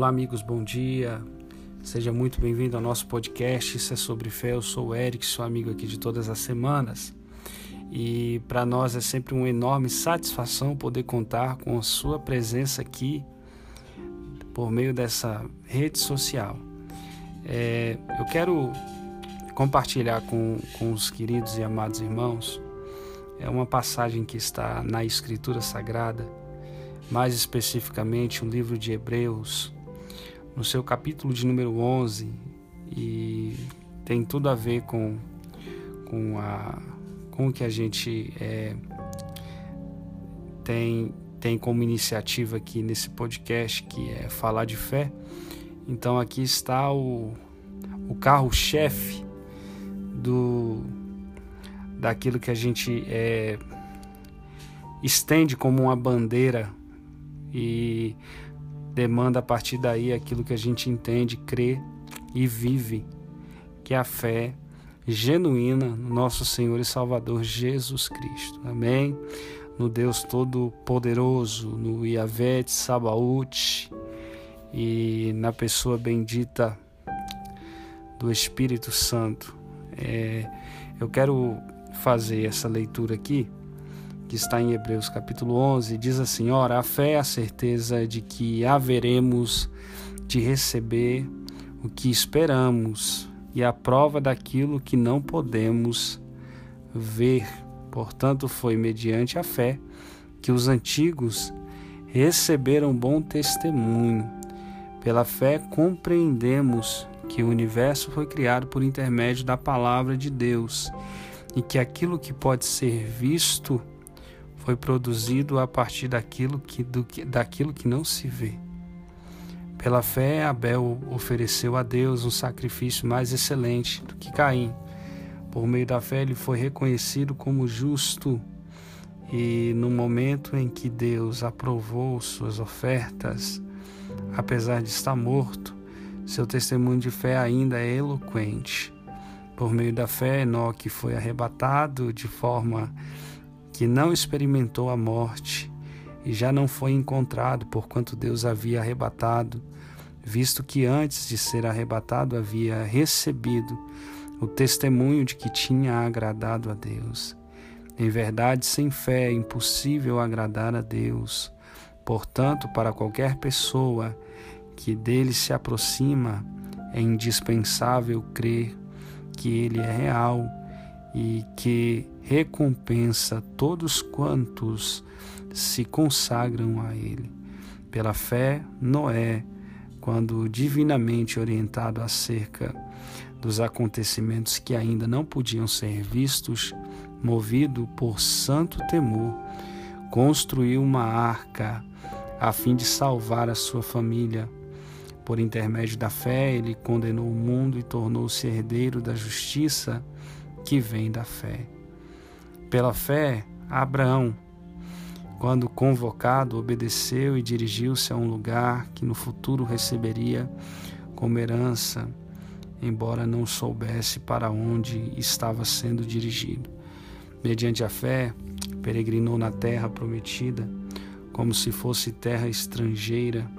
Olá, amigos, bom dia. Seja muito bem-vindo ao nosso podcast. Isso é sobre fé. Eu sou o Eric, seu amigo aqui de todas as semanas. E para nós é sempre uma enorme satisfação poder contar com a sua presença aqui por meio dessa rede social. É, eu quero compartilhar com, com os queridos e amados irmãos é uma passagem que está na Escritura Sagrada, mais especificamente o livro de Hebreus, no seu capítulo de número 11 e tem tudo a ver com, com, a, com o que a gente é, tem, tem como iniciativa aqui nesse podcast, que é falar de fé. Então aqui está o, o carro-chefe do daquilo que a gente é, estende como uma bandeira e demanda a partir daí aquilo que a gente entende, crê e vive, que é a fé genuína no nosso Senhor e Salvador Jesus Cristo. Amém? No Deus Todo-Poderoso, no Yahvé de e na pessoa bendita do Espírito Santo. É, eu quero fazer essa leitura aqui que está em Hebreus capítulo 11, diz assim: Ora, a fé é a certeza de que haveremos de receber o que esperamos e a prova daquilo que não podemos ver. Portanto, foi mediante a fé que os antigos receberam bom testemunho. Pela fé compreendemos que o universo foi criado por intermédio da palavra de Deus e que aquilo que pode ser visto foi produzido a partir daquilo que, do, daquilo que não se vê. Pela fé, Abel ofereceu a Deus um sacrifício mais excelente do que Caim. Por meio da fé, ele foi reconhecido como justo. E no momento em que Deus aprovou suas ofertas, apesar de estar morto, seu testemunho de fé ainda é eloquente. Por meio da fé, Enoque foi arrebatado de forma que não experimentou a morte e já não foi encontrado, porquanto Deus havia arrebatado, visto que antes de ser arrebatado havia recebido o testemunho de que tinha agradado a Deus. Em verdade, sem fé é impossível agradar a Deus. Portanto, para qualquer pessoa que dele se aproxima, é indispensável crer que ele é real e que recompensa todos quantos se consagram a Ele. Pela fé, Noé, quando divinamente orientado acerca dos acontecimentos que ainda não podiam ser vistos, movido por santo temor, construiu uma arca a fim de salvar a sua família. Por intermédio da fé, ele condenou o mundo e tornou-se herdeiro da justiça que vem da fé. Pela fé, Abraão, quando convocado, obedeceu e dirigiu-se a um lugar que no futuro receberia como herança, embora não soubesse para onde estava sendo dirigido. Mediante a fé, peregrinou na terra prometida, como se fosse terra estrangeira,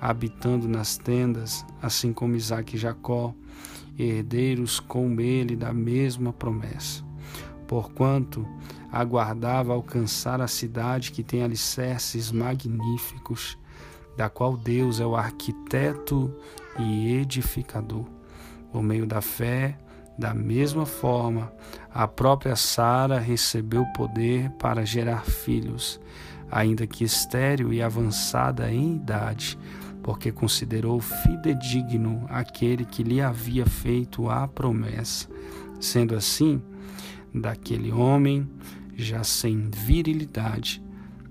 habitando nas tendas, assim como Isaac e Jacó, herdeiros com ele da mesma promessa. Porquanto aguardava alcançar a cidade que tem alicerces magníficos, da qual Deus é o arquiteto e edificador. Por meio da fé, da mesma forma, a própria Sara recebeu poder para gerar filhos, ainda que estéril e avançada em idade, porque considerou fidedigno aquele que lhe havia feito a promessa. Sendo assim, daquele homem, já sem virilidade,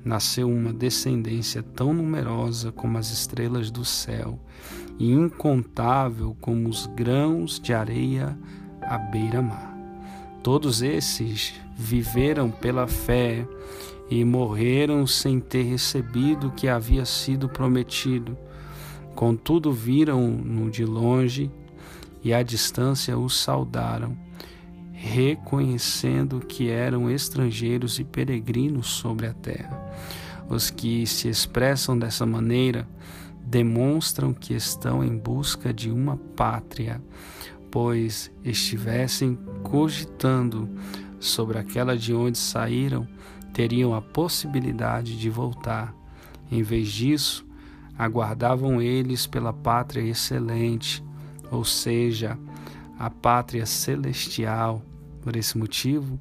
nasceu uma descendência tão numerosa como as estrelas do céu e incontável como os grãos de areia à beira-mar. Todos esses viveram pela fé e morreram sem ter recebido o que havia sido prometido Contudo, viram-no de longe e à distância o saudaram, reconhecendo que eram estrangeiros e peregrinos sobre a terra. Os que se expressam dessa maneira demonstram que estão em busca de uma pátria, pois estivessem cogitando sobre aquela de onde saíram, teriam a possibilidade de voltar. Em vez disso, aguardavam eles pela pátria excelente, ou seja, a pátria celestial. Por esse motivo,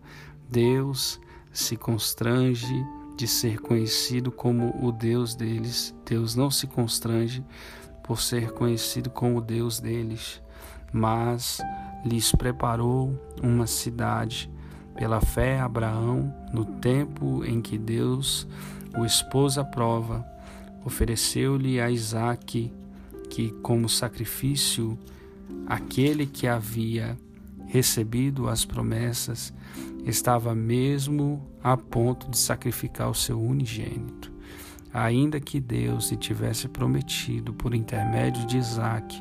Deus se constrange de ser conhecido como o Deus deles. Deus não se constrange por ser conhecido como o Deus deles, mas lhes preparou uma cidade. Pela fé, Abraão, no tempo em que Deus o expôs à prova, ofereceu-lhe a Isaque, que, como sacrifício, aquele que havia recebido as promessas estava mesmo a ponto de sacrificar o seu unigênito. Ainda que Deus lhe tivesse prometido, por intermédio de Isaque,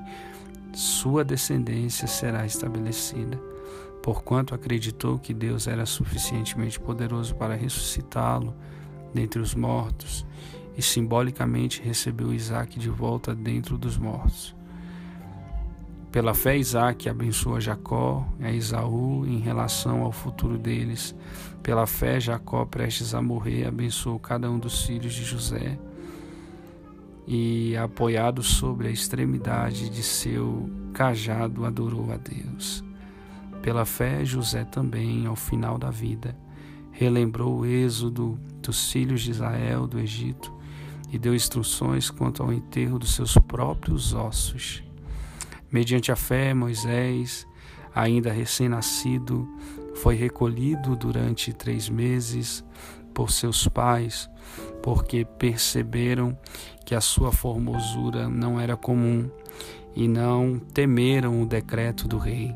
sua descendência será estabelecida. Porquanto acreditou que Deus era suficientemente poderoso para ressuscitá-lo dentre os mortos, e simbolicamente recebeu Isaac de volta dentro dos mortos. Pela fé, Isaac abençoa Jacó e a Esaú em relação ao futuro deles. Pela fé, Jacó, prestes a morrer, abençoou cada um dos filhos de José e, apoiado sobre a extremidade de seu cajado, adorou a Deus. Pela fé, José também, ao final da vida, relembrou o êxodo dos filhos de Israel do Egito e deu instruções quanto ao enterro dos seus próprios ossos. Mediante a fé, Moisés, ainda recém-nascido, foi recolhido durante três meses por seus pais, porque perceberam que a sua formosura não era comum e não temeram o decreto do rei.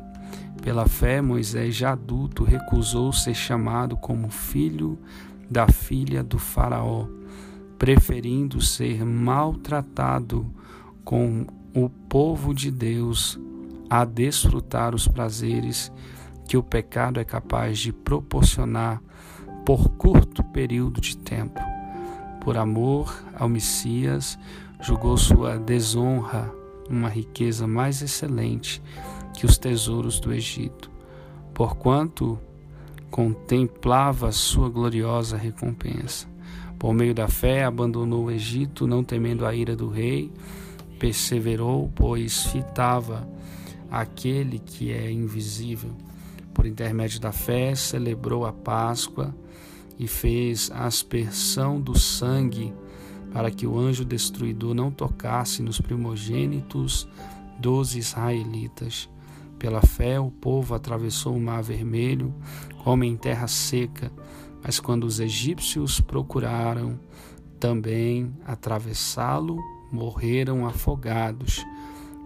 Pela fé, Moisés, já adulto, recusou ser chamado como filho da filha do Faraó preferindo ser maltratado com o povo de Deus a desfrutar os prazeres que o pecado é capaz de proporcionar por curto período de tempo. Por amor ao Messias, julgou sua desonra uma riqueza mais excelente que os tesouros do Egito, porquanto contemplava sua gloriosa recompensa. Por meio da fé, abandonou o Egito, não temendo a ira do rei, perseverou, pois fitava aquele que é invisível. Por intermédio da fé, celebrou a Páscoa e fez aspersão do sangue para que o anjo destruidor não tocasse nos primogênitos dos israelitas. Pela fé, o povo atravessou o mar vermelho como em terra seca mas quando os egípcios procuraram também atravessá-lo, morreram afogados.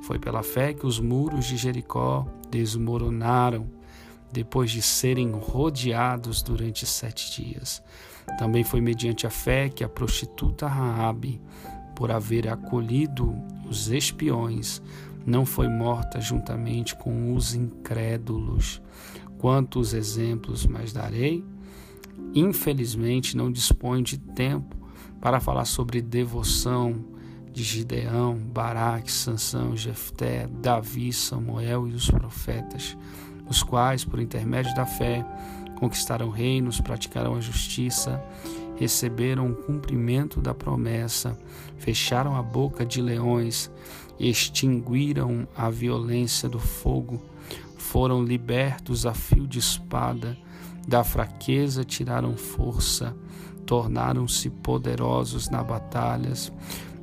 Foi pela fé que os muros de Jericó desmoronaram depois de serem rodeados durante sete dias. Também foi mediante a fé que a prostituta Raabe, por haver acolhido os espiões, não foi morta juntamente com os incrédulos. Quantos exemplos mais darei? Infelizmente não disponho de tempo para falar sobre devoção de Gideão, Baraque, Sansão, Jefté, Davi, Samuel e os profetas, os quais, por intermédio da fé, conquistaram reinos, praticaram a justiça, receberam o cumprimento da promessa, fecharam a boca de leões, extinguiram a violência do fogo, foram libertos a fio de espada, da fraqueza tiraram força, tornaram-se poderosos na batalhas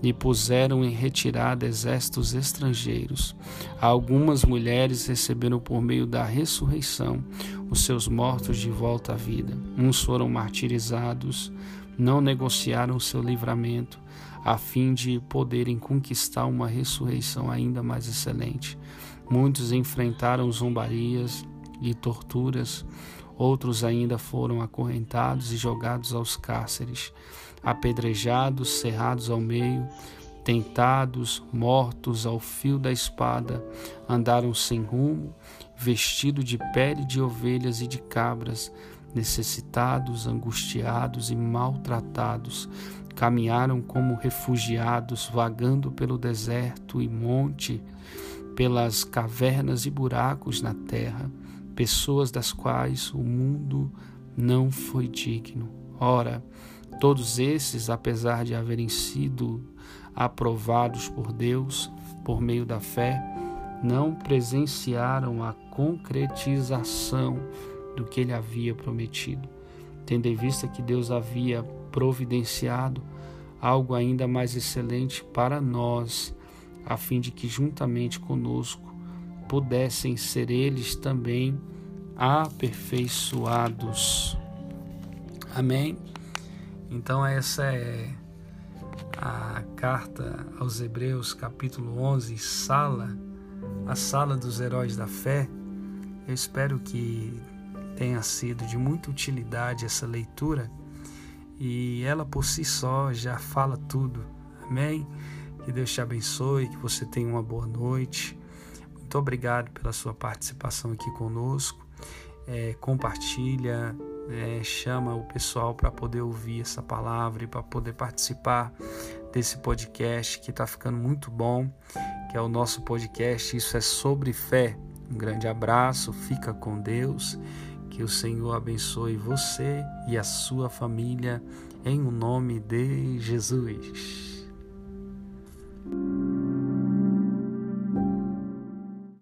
e puseram em retirada exércitos estrangeiros. Algumas mulheres receberam por meio da ressurreição os seus mortos de volta à vida. Uns foram martirizados, não negociaram seu livramento, a fim de poderem conquistar uma ressurreição ainda mais excelente. Muitos enfrentaram zombarias e torturas Outros ainda foram acorrentados e jogados aos cárceres, apedrejados, cerrados ao meio, tentados, mortos ao fio da espada, andaram sem rumo, vestidos de pele de ovelhas e de cabras, necessitados, angustiados e maltratados, caminharam como refugiados, vagando pelo deserto e monte, pelas cavernas e buracos na terra, pessoas das quais o mundo não foi digno. Ora, todos esses, apesar de haverem sido aprovados por Deus por meio da fé, não presenciaram a concretização do que ele havia prometido, tendo em vista que Deus havia providenciado algo ainda mais excelente para nós, a fim de que juntamente conosco pudessem ser eles também aperfeiçoados. Amém? Então, essa é a carta aos Hebreus, capítulo 11, sala, a sala dos heróis da fé. Eu espero que tenha sido de muita utilidade essa leitura e ela por si só já fala tudo. Amém? Que Deus te abençoe, que você tenha uma boa noite. Muito obrigado pela sua participação aqui conosco. É, compartilha, é, chama o pessoal para poder ouvir essa palavra e para poder participar desse podcast que está ficando muito bom, que é o nosso podcast. Isso é sobre fé. Um grande abraço, fica com Deus, que o Senhor abençoe você e a sua família, em o nome de Jesus.